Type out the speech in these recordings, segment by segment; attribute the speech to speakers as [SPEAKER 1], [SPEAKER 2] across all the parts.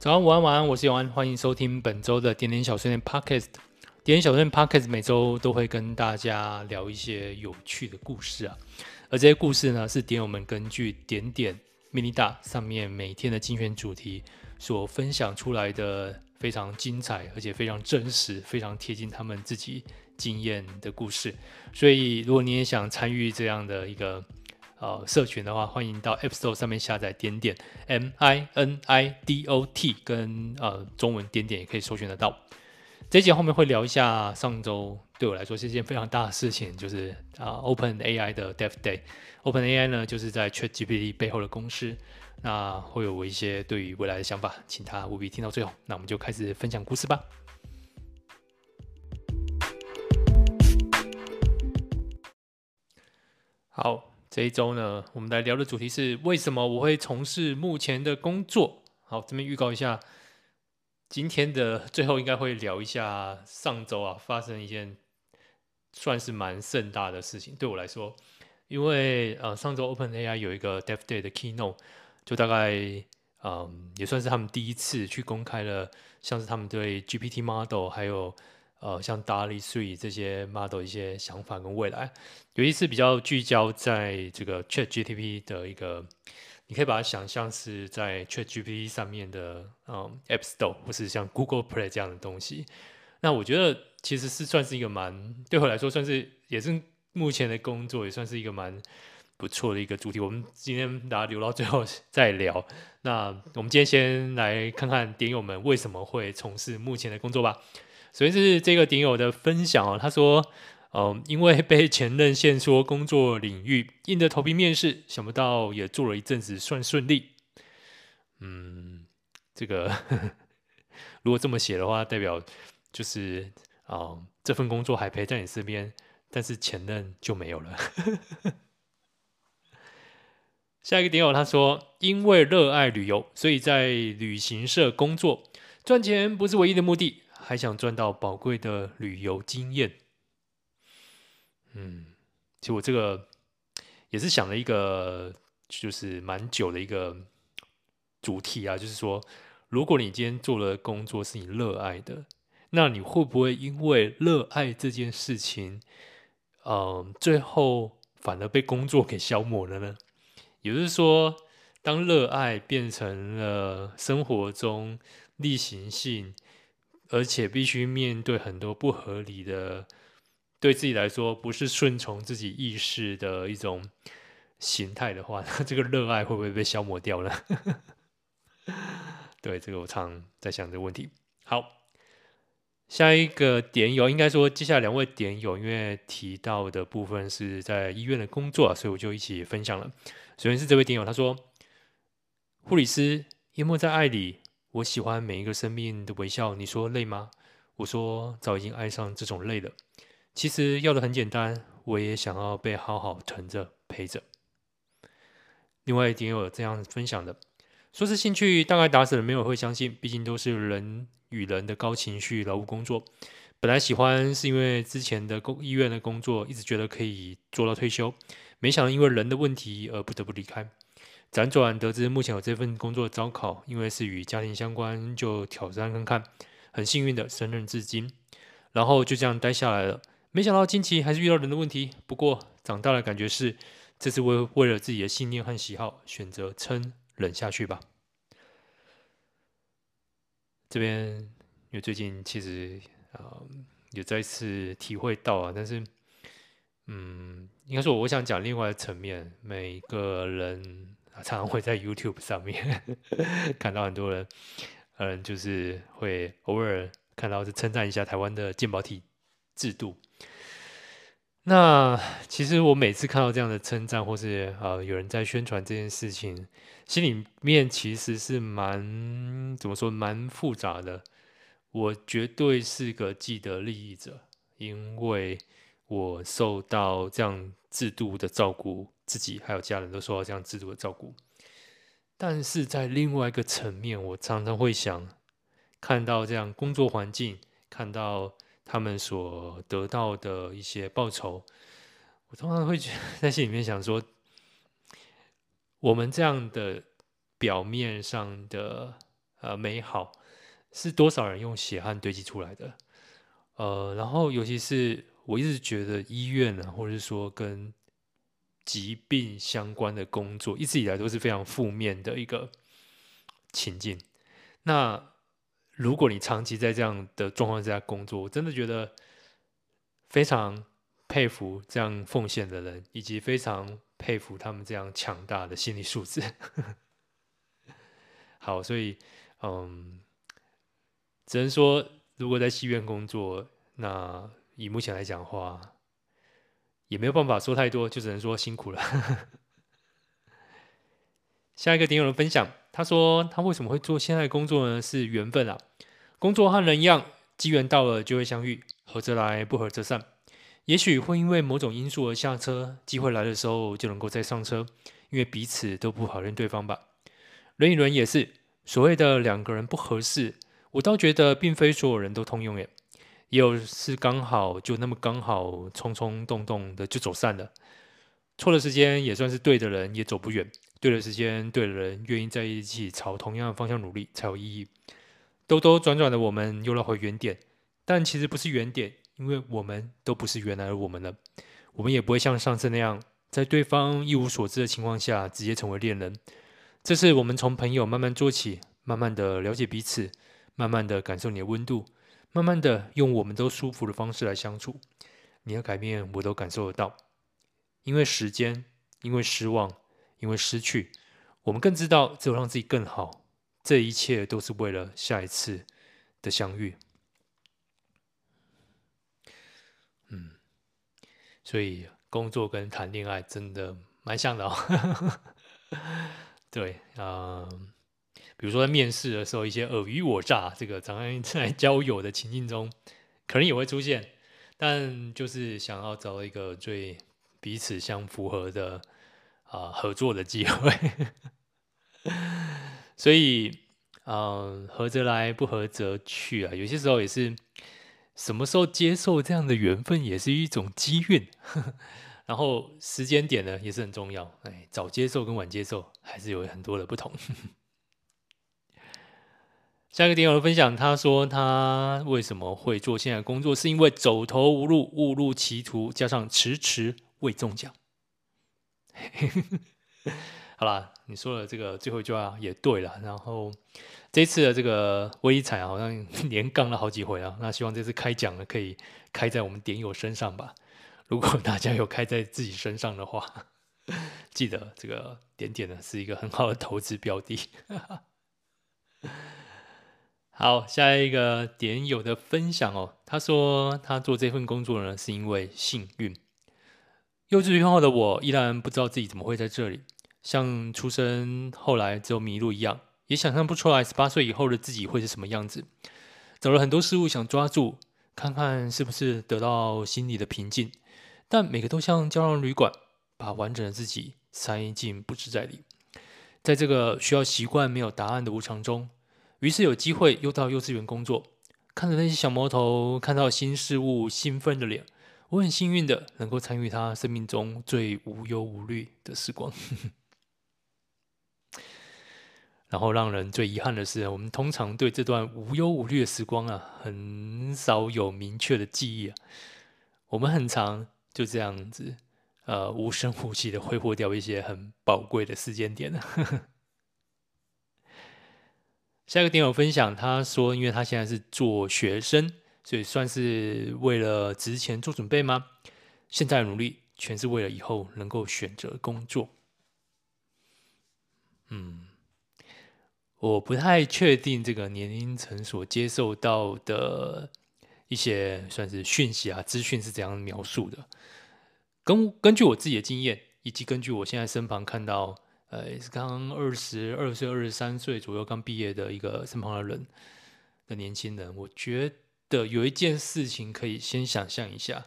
[SPEAKER 1] 早安，午安，晚安，我是永安，欢迎收听本周的点点小碎念 Podcast。点点小碎念 Podcast 每周都会跟大家聊一些有趣的故事啊，而这些故事呢，是点友们根据点点 Minida 上面每天的精选主题所分享出来的非常精彩，而且非常真实、非常贴近他们自己经验的故事。所以，如果你也想参与这样的一个呃，社群的话，欢迎到 App Store 上面下载点点 M I N I D O T，跟呃中文点点也可以搜寻得到。这一集后面会聊一下上周对我来说是一件非常大的事情，就是啊、Open AI 的 Dev Day。Open AI 呢，就是在 Chat GPT 背后的公司。那会有我一些对于未来的想法，请他务必听到最后。那我们就开始分享故事吧。好。这一周呢，我们来聊的主题是为什么我会从事目前的工作。好，这边预告一下，今天的最后应该会聊一下上周啊发生一件算是蛮盛大的事情，对我来说，因为呃上周 OpenAI 有一个 Dev Day 的 Keynote，就大概嗯、也算是他们第一次去公开了，像是他们对 GPT Model 还有。呃，像 DALL-E 3这些 model 一些想法跟未来，有一次比较聚焦在这个 Chat GTP 的一个，你可以把它想象是在 ChatGPT 上面的嗯 App Store 或是像 Google Play 这样的东西。那我觉得其实是算是一个蛮对我来说算是也是目前的工作也算是一个蛮不错的一个主题。我们今天大家留到最后 再聊。那我们今天先来看看点友们为什么会从事目前的工作吧。首先是这个顶友的分享哦，他说，嗯、因为被前任限缩工作领域，硬着头皮面试，想不到也做了一阵子，算顺利。嗯，这个 如果这么写的话，代表就是啊、这份工作还陪在你身边，但是前任就没有了。下一个点友他说，因为热爱旅游，所以在旅行社工作，赚钱不是唯一的目的。还想赚到宝贵的旅游经验，嗯，其实我这个也是想了一个，就是蛮久的一个主题啊，就是说，如果你今天做的工作是你热爱的，那你会不会因为热爱这件事情，嗯，最后反而被工作给消磨了呢？也就是说，当热爱变成了生活中例行性。而且必须面对很多不合理的，对自己来说不是顺从自己意识的一种形态的话，那这个热爱会不会被消磨掉呢？对，这个我常在想这个问题。好，下一个点友，应该说接下来两位点友，因为提到的部分是在医院的工作，所以我就一起分享了。首先是这位点友，他说：“护理师淹没在爱里。”我喜欢每一个生命的微笑。你说累吗？我说早已经爱上这种累了。其实要的很简单，我也想要被好好疼着陪着。另外一点有这样分享的，说是兴趣，大概打死了没有会相信。毕竟都是人与人的高情绪劳务工作。本来喜欢是因为之前的工医院的工作，一直觉得可以做到退休，没想到因为人的问题而不得不离开。辗转得知目前有这份工作招考，因为是与家庭相关，就挑战看看。很幸运的胜任至今，然后就这样待下来了。没想到近期还是遇到人的问题，不过长大的感觉是，这次为为了自己的信念和喜好，选择撑忍下去吧。这边因为最近其实啊、呃，有再次体会到啊，但是嗯，应该说我想讲另外的层面，每个人。常常会在 YouTube 上面 看到很多人，嗯，就是会偶尔看到是称赞一下台湾的健保体制度。那其实我每次看到这样的称赞，或是呃有人在宣传这件事情，心里面其实是蛮怎么说，蛮复杂的。我绝对是个既得利益者，因为我受到这样制度的照顾。自己还有家人都受到这样制度的照顾，但是在另外一个层面，我常常会想，看到这样工作环境，看到他们所得到的一些报酬，我通常会在心里面想说，我们这样的表面上的呃美好，是多少人用血汗堆积出来的。呃，然后尤其是我一直觉得医院呢，或者是说跟疾病相关的工作，一直以来都是非常负面的一个情境。那如果你长期在这样的状况下工作，我真的觉得非常佩服这样奉献的人，以及非常佩服他们这样强大的心理素质。好，所以嗯，只能说，如果在戏院工作，那以目前来讲的话，也没有办法说太多，就只能说辛苦了。下一个点友的分享。他说：“他为什么会做现在工作呢？是缘分啊！工作和人一样，机缘到了就会相遇，合则来，不合则散。也许会因为某种因素而下车，机会来的时候就能够再上车，因为彼此都不讨厌对方吧。人与人也是，所谓的两个人不合适，我倒觉得并非所有人都通用耶，也有是刚好就那么刚好，冲冲动动的就走散了。错的时间也算是对的人，也走不远。”对的时间，对的人，愿意在一起朝同样的方向努力才有意义。兜兜转转的，我们又绕回原点，但其实不是原点，因为我们都不是原来的我们了。我们也不会像上次那样，在对方一无所知的情况下直接成为恋人。这次我们从朋友慢慢做起，慢慢的了解彼此，慢慢的感受你的温度，慢慢的用我们都舒服的方式来相处。你的改变我都感受得到，因为时间，因为失望。因为失去，我们更知道只有让自己更好。这一切都是为了下一次的相遇。嗯，所以工作跟谈恋爱真的蛮像的哦。对啊，呃，比如说在面试的时候，一些尔虞我诈，这个常常 在交友的情境中，可能也会出现。但就是想要找一个最彼此相符合的。啊，合作的机会，所以，嗯，合则来，不合则去啊。有些时候也是，什么时候接受这样的缘分，也是一种机运。然后时间点呢，也是很重要。哎，早接受跟晚接受，还是有很多的不同。下一个点友的分享，他说他为什么会做现在工作，是因为走投无路，误入歧途，加上迟迟未中奖。好啦，你说的这个最后一句话也对了。然后这次的这个威力彩好像连杠了好几回啊。那希望这次开奖呢，可以开在我们点友身上吧。如果大家有开在自己身上的话，记得这个点点呢是一个很好的投资标的。好，下一个点友的分享哦，他说他做这份工作呢是因为幸运。幼稚园后的我依然不知道自己怎么会在这里，像出生后来只有迷路一样，也想象不出来十八岁以后的自己会是什么样子。找了很多事物想抓住，看看是不是得到心里的平静，但每个都像胶囊旅馆，把完整的自己塞进不自在里。在这个需要习惯没有答案的无常中，于是有机会又到幼稚园工作，看着那些小毛头，看到新事物，兴奋的脸。我很幸运的能够参与他生命中最无忧无虑的时光，然后让人最遗憾的是，我们通常对这段无忧无虑的时光啊，很少有明确的记忆啊。我们很常就这样子，呃，无声无息的挥霍掉一些很宝贵的时间点。下一个点友分享，他说，因为他现在是做学生。所以算是为了职前做准备吗？现在努力全是为了以后能够选择工作。嗯，我不太确定这个年龄层所接受到的一些算是讯息啊、资讯是怎样描述的。根根据我自己的经验，以及根据我现在身旁看到，呃，是刚二十二岁、二十三岁左右刚毕业的一个身旁的人的年轻人，我觉得。有一件事情可以先想象一下，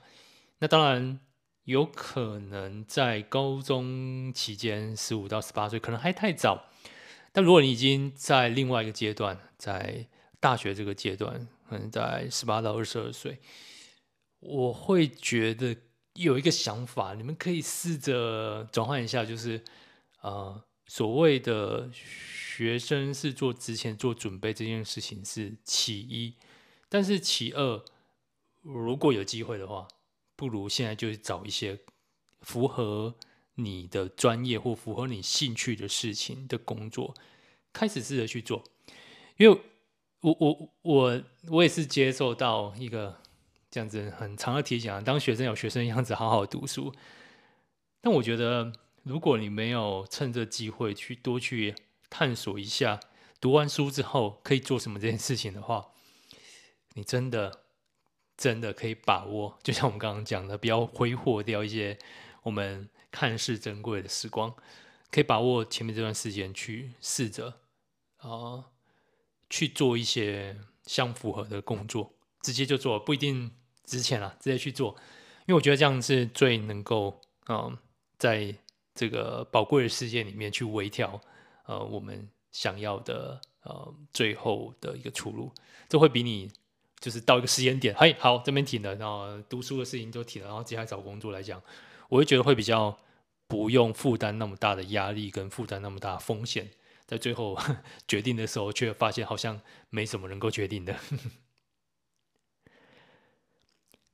[SPEAKER 1] 那当然有可能在高中期间，十五到十八岁可能还太早，但如果你已经在另外一个阶段，在大学这个阶段，可能在十八到二十二岁，我会觉得有一个想法，你们可以试着转换一下，就是呃，所谓的学生是做之前做准备这件事情是其一，但是其二，如果有机会的话，不如现在就找一些符合你的专业或符合你兴趣的事情的工作，开始试着去做，因为我我我我也是接受到一个这样子很长的提醒啊，当学生有学生样子好好读书，但我觉得如果你没有趁着机会去多去探索一下，读完书之后可以做什么这件事情的话，你真的真的可以把握，就像我们刚刚讲的，不要挥霍掉一些我们。看似珍贵的时光，可以把握前面这段时间去试着啊、去做一些相符合的工作，直接就做，不一定值钱啊，直接去做，因为我觉得这样是最能够嗯、在这个宝贵的世界里面去微调呃我们想要的呃最后的一个出路，这会比你就是到一个时间点，嘿，好，这边停了，然后读书的事情就停了，然后接下来找工作来讲。我会觉得会比较不用负担那么大的压力跟负担那么大的风险，在最后 决定的时候，却发现好像没什么能够决定的。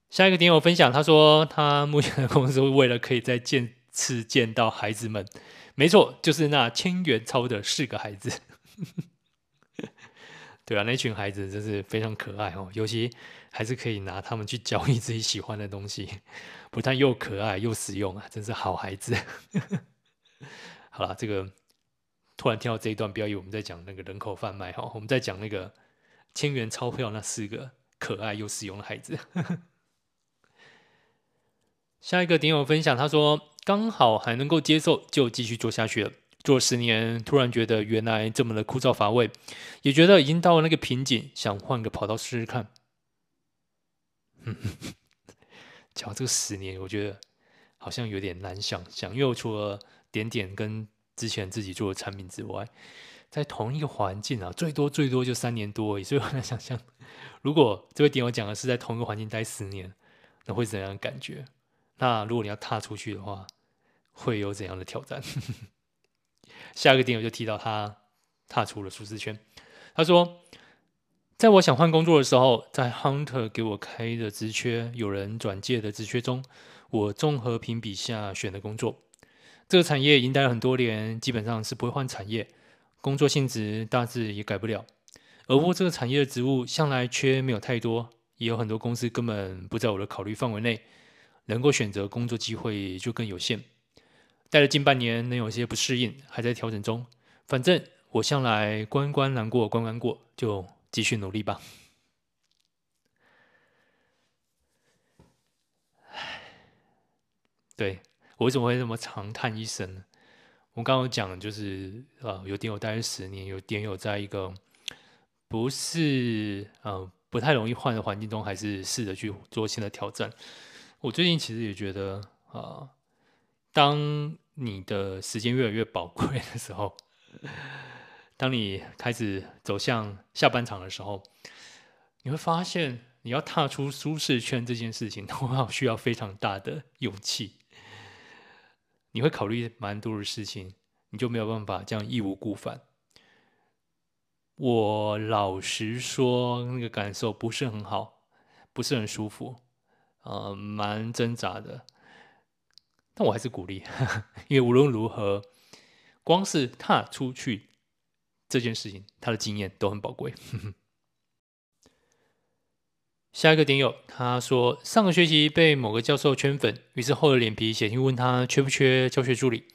[SPEAKER 1] 下一个点友分享，他说他目前的公司为了可以在建次见到孩子们，没错，就是那千元钞的四个孩子。对啊，那群孩子真是非常可爱哦，尤其还是可以拿他们去交易自己喜欢的东西，不但又可爱又实用啊，真是好孩子。好了，这个突然听到这一段，不要以为我们在讲那个人口贩卖哈，我们在讲那个千元钞票那四个可爱又实用的孩子。下一个点友分享，他说刚好还能够接受，就继续做下去了。做十年，突然觉得原来这么的枯燥乏味，也觉得已经到了那个瓶颈，想换个跑道试试看。嗯 讲这个十年，我觉得好像有点难想象，因为我除了点点跟之前自己做的产品之外，在同一个环境啊，最多最多就三年多而已，所以我很难想象，如果这位点我讲的是在同一个环境待十年，那会怎样的感觉？那如果你要踏出去的话，会有怎样的挑战？下一个点友就提到他踏出了舒适圈。他说，在我想换工作的时候，在 Hunter 给我开的职缺，有人转介的职缺中，我综合评比下选的工作。这个产业已经待了很多年，基本上是不会换产业，工作性质大致也改不了。而我这个产业的职务向来缺没有太多，也有很多公司根本不在我的考虑范围内，能够选择工作机会就更有限。待了近半年，能有些不适应，还在调整中。反正我向来关关难过关关过，就继续努力吧。唉，对，我为什么会这么长叹一声呢？我刚刚讲就是啊，有点有待十年，有点有在一个不是呃不太容易换的环境中，还是试着去做新的挑战。我最近其实也觉得啊。当你的时间越来越宝贵的时候，当你开始走向下半场的时候，你会发现你要踏出舒适圈这件事情，都需要非常大的勇气。你会考虑蛮多的事情，你就没有办法这样义无顾返。我老实说，那个感受不是很好，不是很舒服，呃，蛮挣扎的。但我还是鼓励，因为无论如何，光是踏出去这件事情，他的经验都很宝贵。下一个点友，他说上个学期被某个教授圈粉，于是厚着脸皮写信问他缺不缺教学助理，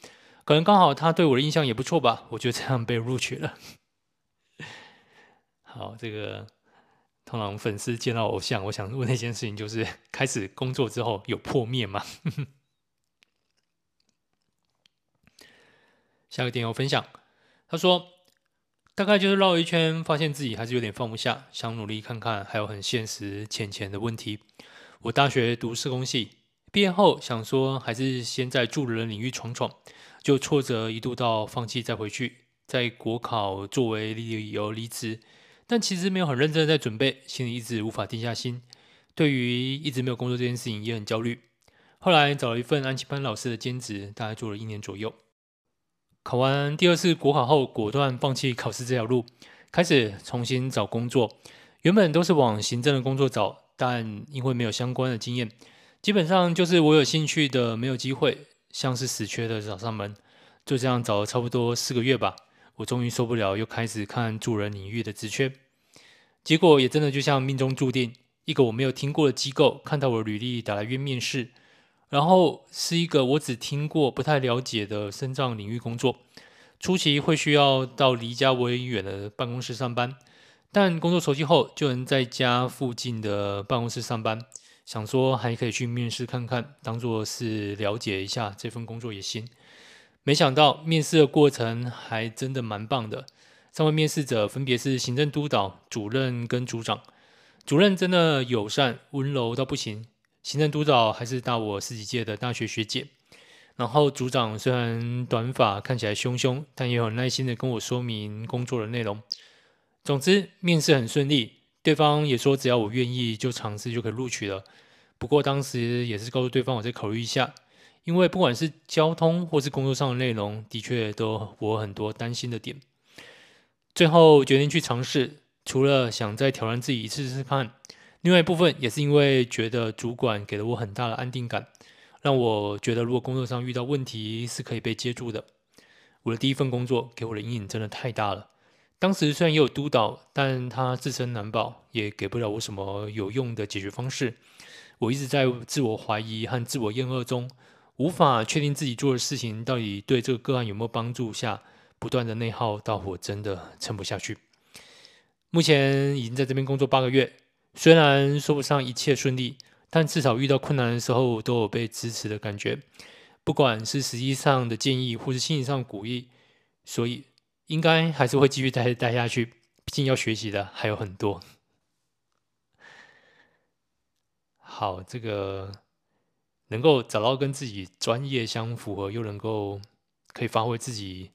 [SPEAKER 1] 可能刚好他对我的印象也不错吧，我就这样被录取了。好，这个通常粉丝见到偶像，我想问那件事情就是：开始工作之后有破灭吗？下个点友分享，他说：“大概就是绕一圈，发现自己还是有点放不下，想努力看看，还有很现实浅浅的问题。我大学读社工系，毕业后想说还是先在助人领域闯闯，就挫折一度到放弃再回去，在国考作为理由离职，但其实没有很认真的在准备，心里一直无法定下心。对于一直没有工作这件事情也很焦虑。后来找了一份安琪班老师的兼职，大概做了一年左右。”考完第二次国考后，果断放弃考试这条路，开始重新找工作。原本都是往行政的工作找，但因为没有相关的经验，基本上就是我有兴趣的没有机会，像是死缺的找上门。就这样找了差不多四个月吧，我终于受不了，又开始看助人领域的职缺。结果也真的就像命中注定，一个我没有听过的机构看到我的履历打来约面试。然后是一个我只听过、不太了解的身障领域工作，初期会需要到离家为远的办公室上班，但工作熟悉后就能在家附近的办公室上班。想说还可以去面试看看，当做是了解一下这份工作也行。没想到面试的过程还真的蛮棒的，三位面试者分别是行政督导、主任跟组长。主任真的友善、温柔到不行。行政督导还是大我十几届的大学学姐，然后组长虽然短发看起来凶凶，但也很耐心的跟我说明工作的内容。总之面试很顺利，对方也说只要我愿意就尝试就可以录取了。不过当时也是告诉对方我再考虑一下，因为不管是交通或是工作上的内容，的确都我很多担心的点。最后决定去尝试，除了想再挑战自己一次试试看。另外一部分也是因为觉得主管给了我很大的安定感，让我觉得如果工作上遇到问题是可以被接住的。我的第一份工作给我的阴影真的太大了。当时虽然也有督导，但他自身难保，也给不了我什么有用的解决方式。我一直在自我怀疑和自我厌恶中，无法确定自己做的事情到底对这个个案有没有帮助下，不断的内耗到我真的撑不下去。目前已经在这边工作八个月。虽然说不上一切顺利，但至少遇到困难的时候都有被支持的感觉，不管是实际上的建议或是心理上鼓励，所以应该还是会继续待待下去。毕竟要学习的还有很多。好，这个能够找到跟自己专业相符合，又能够可以发挥自己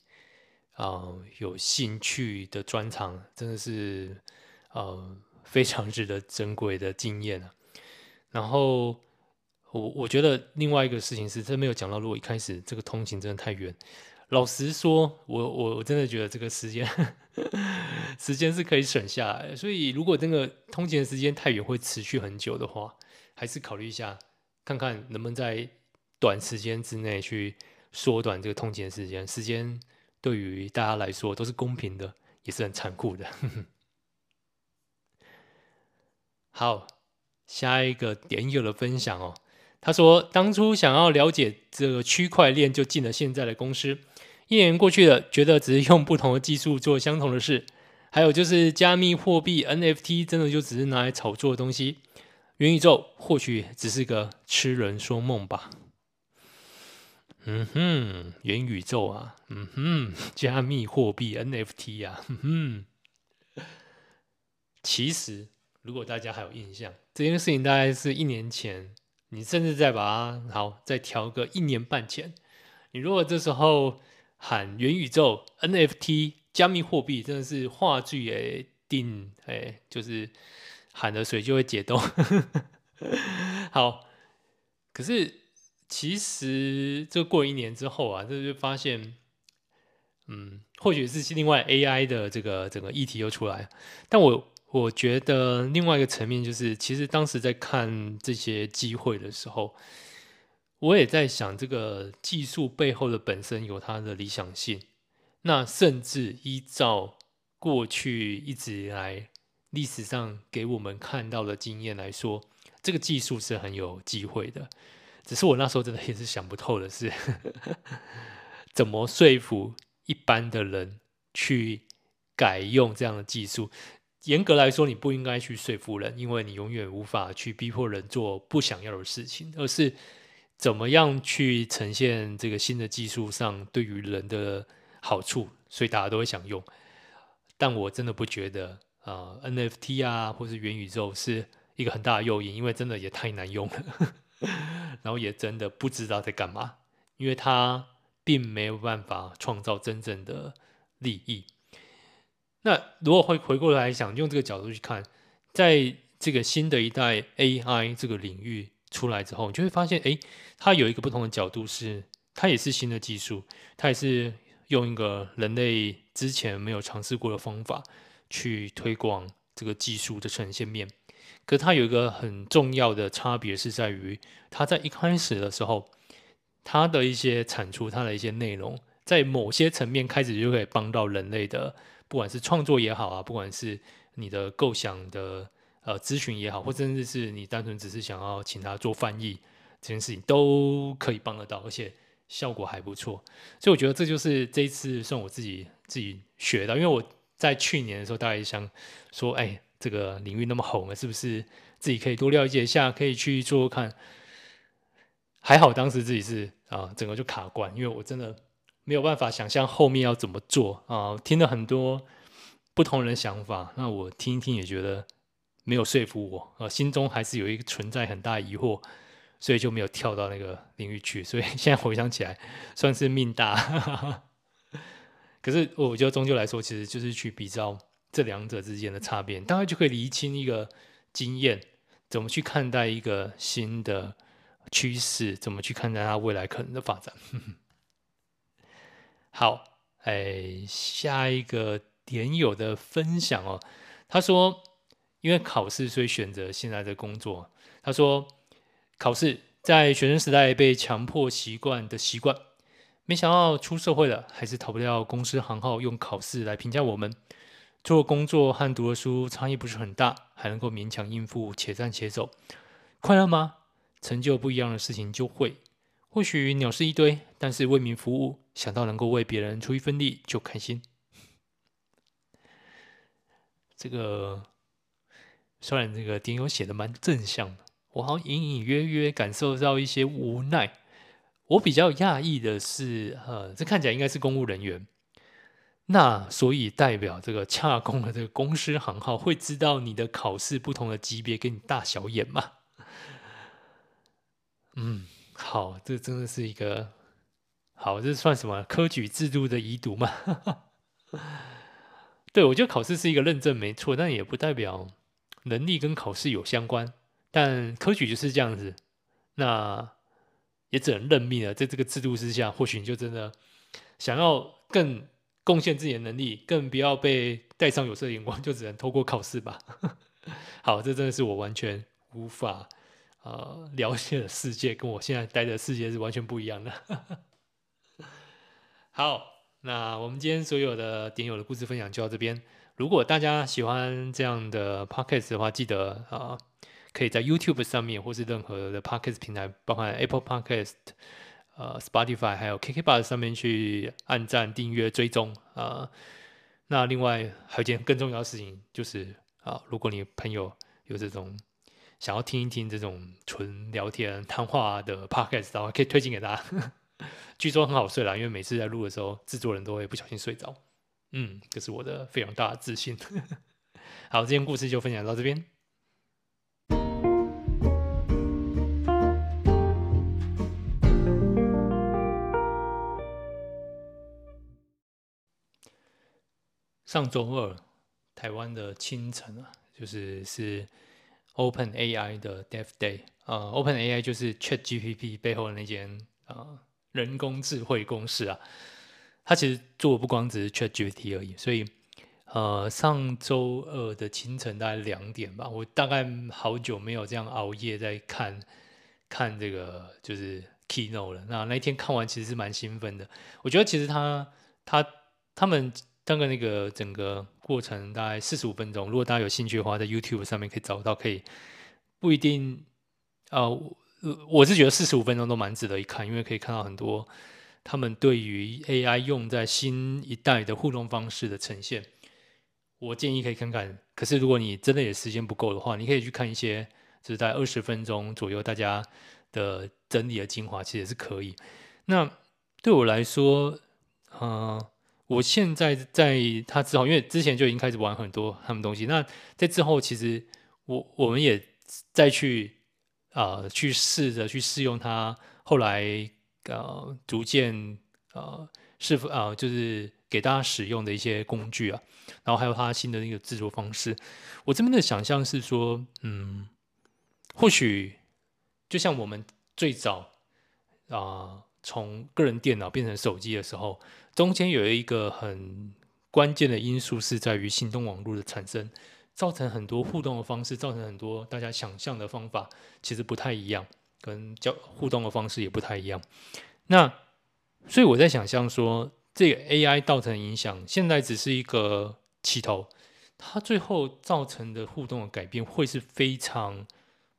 [SPEAKER 1] 啊、呃、有兴趣的专长，真的是呃。非常值得珍贵的经验啊！然后我我觉得另外一个事情是，真没有讲到，如果一开始这个通勤真的太远，老实说，我我我真的觉得这个时间 时间是可以省下来。所以如果这个通勤时间太远，会持续很久的话，还是考虑一下，看看能不能在短时间之内去缩短这个通勤时间。时间对于大家来说都是公平的，也是很残酷的。好，下一个点友的分享哦。他说，当初想要了解这个区块链，就进了现在的公司。一年过去了，觉得只是用不同的技术做相同的事。还有就是加密货币 NFT，真的就只是拿来炒作的东西。元宇宙或许只是个痴人说梦吧。嗯哼，元宇宙啊，嗯哼，加密货币 NFT 啊，嗯哼，其实。如果大家还有印象，这件事情大概是一年前，你甚至再把它好再调个一年半前，你如果这时候喊元宇宙、NFT、加密货币，真的是话剧诶定诶，就是喊的水就会解冻。好，可是其实这过一年之后啊，这就发现，嗯，或许是另外 AI 的这个整个议题又出来，但我。我觉得另外一个层面就是，其实当时在看这些机会的时候，我也在想，这个技术背后的本身有它的理想性。那甚至依照过去一直以来历史上给我们看到的经验来说，这个技术是很有机会的。只是我那时候真的也是想不透的是，怎么说服一般的人去改用这样的技术。严格来说，你不应该去说服人，因为你永远无法去逼迫人做不想要的事情，而是怎么样去呈现这个新的技术上对于人的好处，所以大家都会想用。但我真的不觉得啊、，NFT 啊，或是元宇宙是一个很大的诱因，因为真的也太难用了，然后也真的不知道在干嘛，因为它并没有办法创造真正的利益。那如果会回过来想，用这个角度去看，在这个新的一代 AI 这个领域出来之后，你就会发现，哎，它有一个不同的角度是，它也是新的技术，它也是用一个人类之前没有尝试过的方法去推广这个技术的呈现面。可它有一个很重要的差别是在于，它在一开始的时候，它的一些产出，它的一些内容，在某些层面开始就可以帮到人类的，不管是创作也好啊，不管是你的构想的呃咨询也好，或甚至是你单纯只是想要请他做翻译这件事情，都可以帮得到，而且效果还不错。所以我觉得这就是这一次算我自己自己学的，因为我在去年的时候大概想说，哎。这个领域那么红了，是不是自己可以多了解一下，可以去做做看？还好当时自己是啊，整个就卡关，因为我真的没有办法想象后面要怎么做啊。听了很多不同人的想法，那我听一听也觉得没有说服我啊，心中还是有一个存在很大疑惑，所以就没有跳到那个领域去。所以现在回想起来，算是命大。可是我觉得终究来说，其实就是去比较。这两者之间的差别，大概就可以厘清一个经验，怎么去看待一个新的趋势，怎么去看待它未来可能的发展。好，哎，下一个点友的分享哦，他说，因为考试，所以选择现在的工作。他说，考试在学生时代被强迫习惯的习惯，没想到出社会了，还是逃不掉公司行号用考试来评价我们。做工作和读的书差异不是很大，还能够勉强应付，且战且走，快乐吗？成就不一样的事情就会。或许鸟事一堆，但是为民服务，想到能够为别人出一份力就开心。这个虽然这个点友写的蛮正向的，我好像隐隐约约感受到一些无奈。我比较讶异的是，呃，这看起来应该是公务人员。那所以代表这个洽公的这个公司行号会知道你的考试不同的级别给你大小眼吗？嗯，好，这真的是一个好，这算什么科举制度的遗毒吗？对，我觉得考试是一个认证没错，但也不代表能力跟考试有相关。但科举就是这样子，那也只能认命了。在这个制度之下，或许你就真的想要更。贡献自己的能力，更不要被戴上有色眼光，就只能透过考试吧。好，这真的是我完全无法呃了解的世界，跟我现在待的世界是完全不一样的。好，那我们今天所有的点友的故事分享就到这边。如果大家喜欢这样的 podcast 的话，记得啊、可以在 YouTube 上面或是任何的 podcast 平台，包括 Apple Podcast。呃，Spotify 还有 KKBOX 上面去按赞、订阅、追踪啊、那另外还有一件更重要的事情，就是啊、如果你朋友有这种想要听一听这种纯聊天谈话的 Podcast 的话，可以推荐给大家。据说很好睡啦，因为每次在录的时候，制作人都会不小心睡着。嗯，这是我的非常大的自信。好，今天故事就分享到这边。上周二，台湾的清晨啊，就是是 Open AI 的 Dev Day 啊、呃。Open AI 就是 Chat GPT 背后的那间啊、人工智慧公司啊。它其实做的不光只是 Chat GPT 而已。所以，呃，上周二的清晨大概两点吧，我大概好久没有这样熬夜在看看这个就是 Keynote 了。那那一天看完其实是蛮兴奋的。我觉得其实他他他们。大概那个整个过程大概四十五分钟，如果大家有兴趣的话，在 YouTube 上面可以找到，可以不一定啊、呃，我是觉得四十五分钟都蛮值得一看，因为可以看到很多他们对于 AI 用在新一代的互动方式的呈现。我建议可以看看，可是如果你真的也时间不够的话，你可以去看一些就是在二十分钟左右大家的整理的精华，其实也是可以。那对我来说，嗯、我现在在他之后，因为之前就已经开始玩很多他们东西。那在之后，其实我我们也再去、呃、去试着去试用它。后来呃逐渐呃是否啊就是给大家使用的一些工具啊，然后还有它新的那个制作方式。我这边的想象是说，嗯，或许就像我们最早啊。从个人电脑变成手机的时候，中间有一个很关键的因素是在于行动网络的产生，造成很多互动的方式，造成很多大家想象的方法其实不太一样，跟交互动的方式也不太一样。那所以我在想象说，这个 AI 造成影响，现在只是一个起头，它最后造成的互动的改变会是非常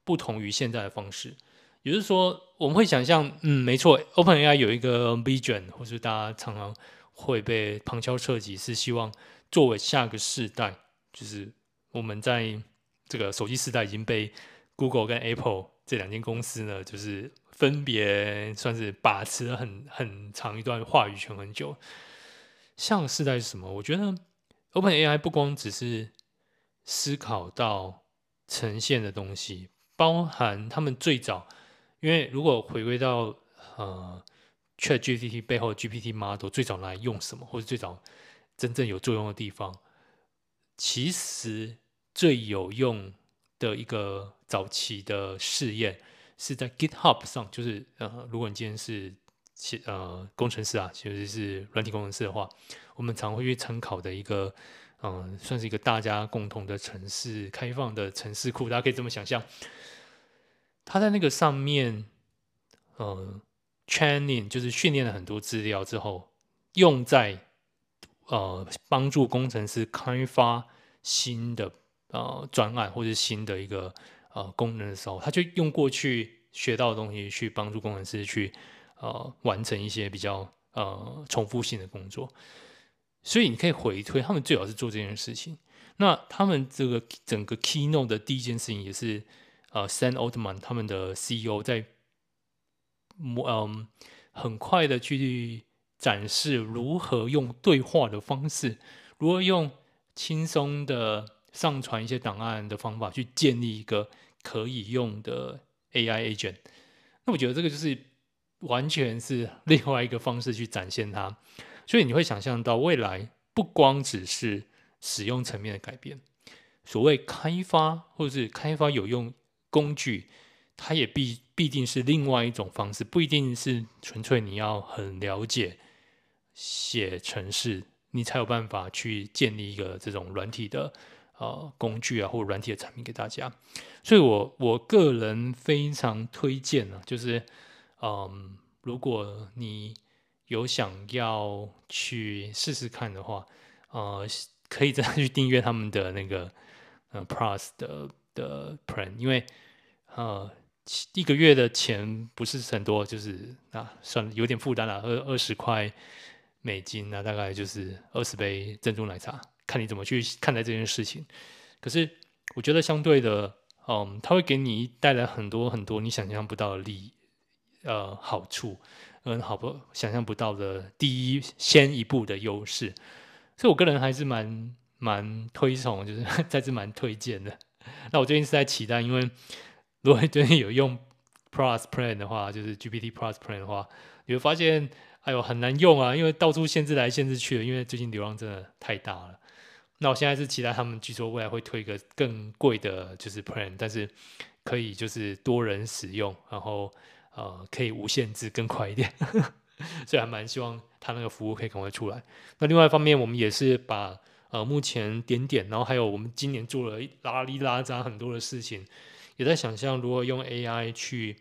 [SPEAKER 1] 不同于现在的方式。也就是说，我们会想象，嗯，没错，OpenAI 有一个 vision，或是大家常常会被旁敲侧击，是希望作为下个世代，就是我们在这个手机时代已经被 Google 跟 Apple 这两间公司呢，就是分别算是把持了很很长一段话语权很久。下个世代是什么？我觉得 OpenAI 不光只是思考到呈现的东西，包含他们最早。因为如果回归到呃，ChatGPT 背后 GPT model 最早来用什么，或者最早真正有作用的地方，其实最有用的一个早期的试验是在 GitHub 上，就是呃，如果你今天是呃工程师啊，其实是软体工程师的话，我们常会去参考的一个嗯、算是一个大家共同的城市开放的城市库，大家可以这么想象。他在那个上面，呃，training 就是训练了很多资料之后，用在呃帮助工程师开发新的呃专案或者新的一个呃功能的时候，他就用过去学到的东西去帮助工程师去呃完成一些比较呃重复性的工作。所以你可以回推，他们最好是做这件事情。那他们这个整个 keynote 的第一件事情也是。呃，Sam Altman 他们的 CEO 在，嗯，很快的去展示如何用对话的方式，如何用轻松的上传一些档案的方法去建立一个可以用的 AI agent。那我觉得这个就是完全是另外一个方式去展现它，所以你会想象到未来不光只是使用层面的改变，所谓开发或者是开发有用。工具，它也必必定是另外一种方式，不一定是纯粹你要很了解写程式，你才有办法去建立一个这种软体的呃工具啊，或软体的产品给大家。所以我我个人非常推荐啊，就是嗯，如果你有想要去试试看的话，呃，可以再去订阅他们的那个呃 Plus 的。的 plan，因为呃一个月的钱不是很多，就是啊算有点负担了，二二十块美金那大概就是二十杯珍珠奶茶，看你怎么去看待这件事情。可是我觉得相对的，嗯，它会给你带来很多很多你想象不到的利，呃好处，嗯好不想象不到的第一先一步的优势，所以我个人还是蛮蛮推崇，就是 再次蛮推荐的。那我最近是在期待，因为如果最近有用 Plus Plan 的话，就是 GPT Plus Plan 的话，你会发现，哎呦很难用啊，因为到处限制来限制去的，因为最近流量真的太大了。那我现在是期待他们据说未来会推一个更贵的，就是 Plan，但是可以就是多人使用，然后呃可以无限制更快一点，所以还蛮希望他那个服务可以赶快出来。那另外一方面，我们也是把。呃，目前点点，然后还有我们今年做了拉里拉杂很多的事情，也在想象如何用 AI 去，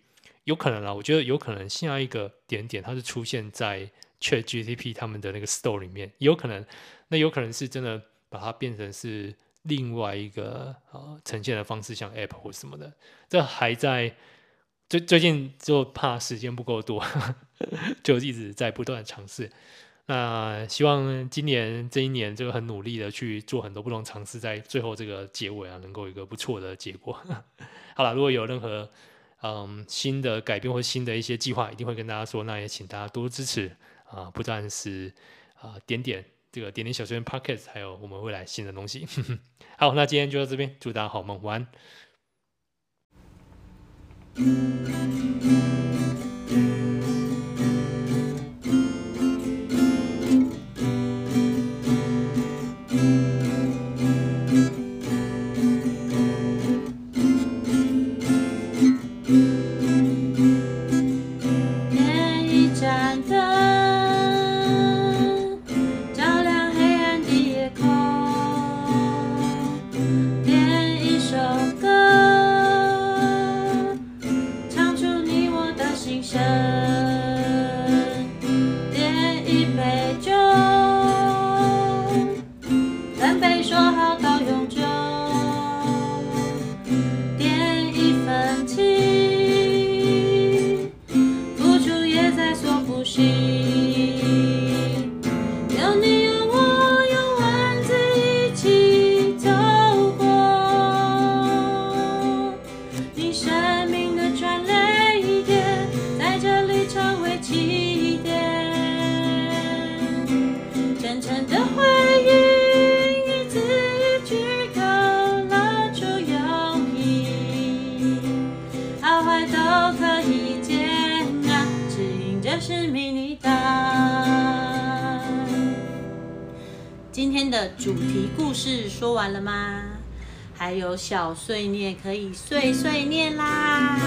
[SPEAKER 1] 有可能啊，我觉得有可能下一个点点它是出现在 Chat GTP 他们的那个 Store 里面，有可能，那有可能是真的把它变成是另外一个呃呈现的方式，像 App 或什么的，这还在最最近就怕时间不够多，就一直在不断尝试。那希望今年这一年，这个很努力的去做很多不同尝试，在最后这个结尾啊，能够有一个不错的结果。好了，如果有任何嗯新的改变或新的一些计划，一定会跟大家说。那也请大家多多支持啊，不但是啊点点这个点点小学员 p o c k e t 还有我们未来新的东西。好，那今天就到这边，祝大家好梦，晚安。
[SPEAKER 2] 的主题故事说完了吗？还有小碎念可以碎碎念啦。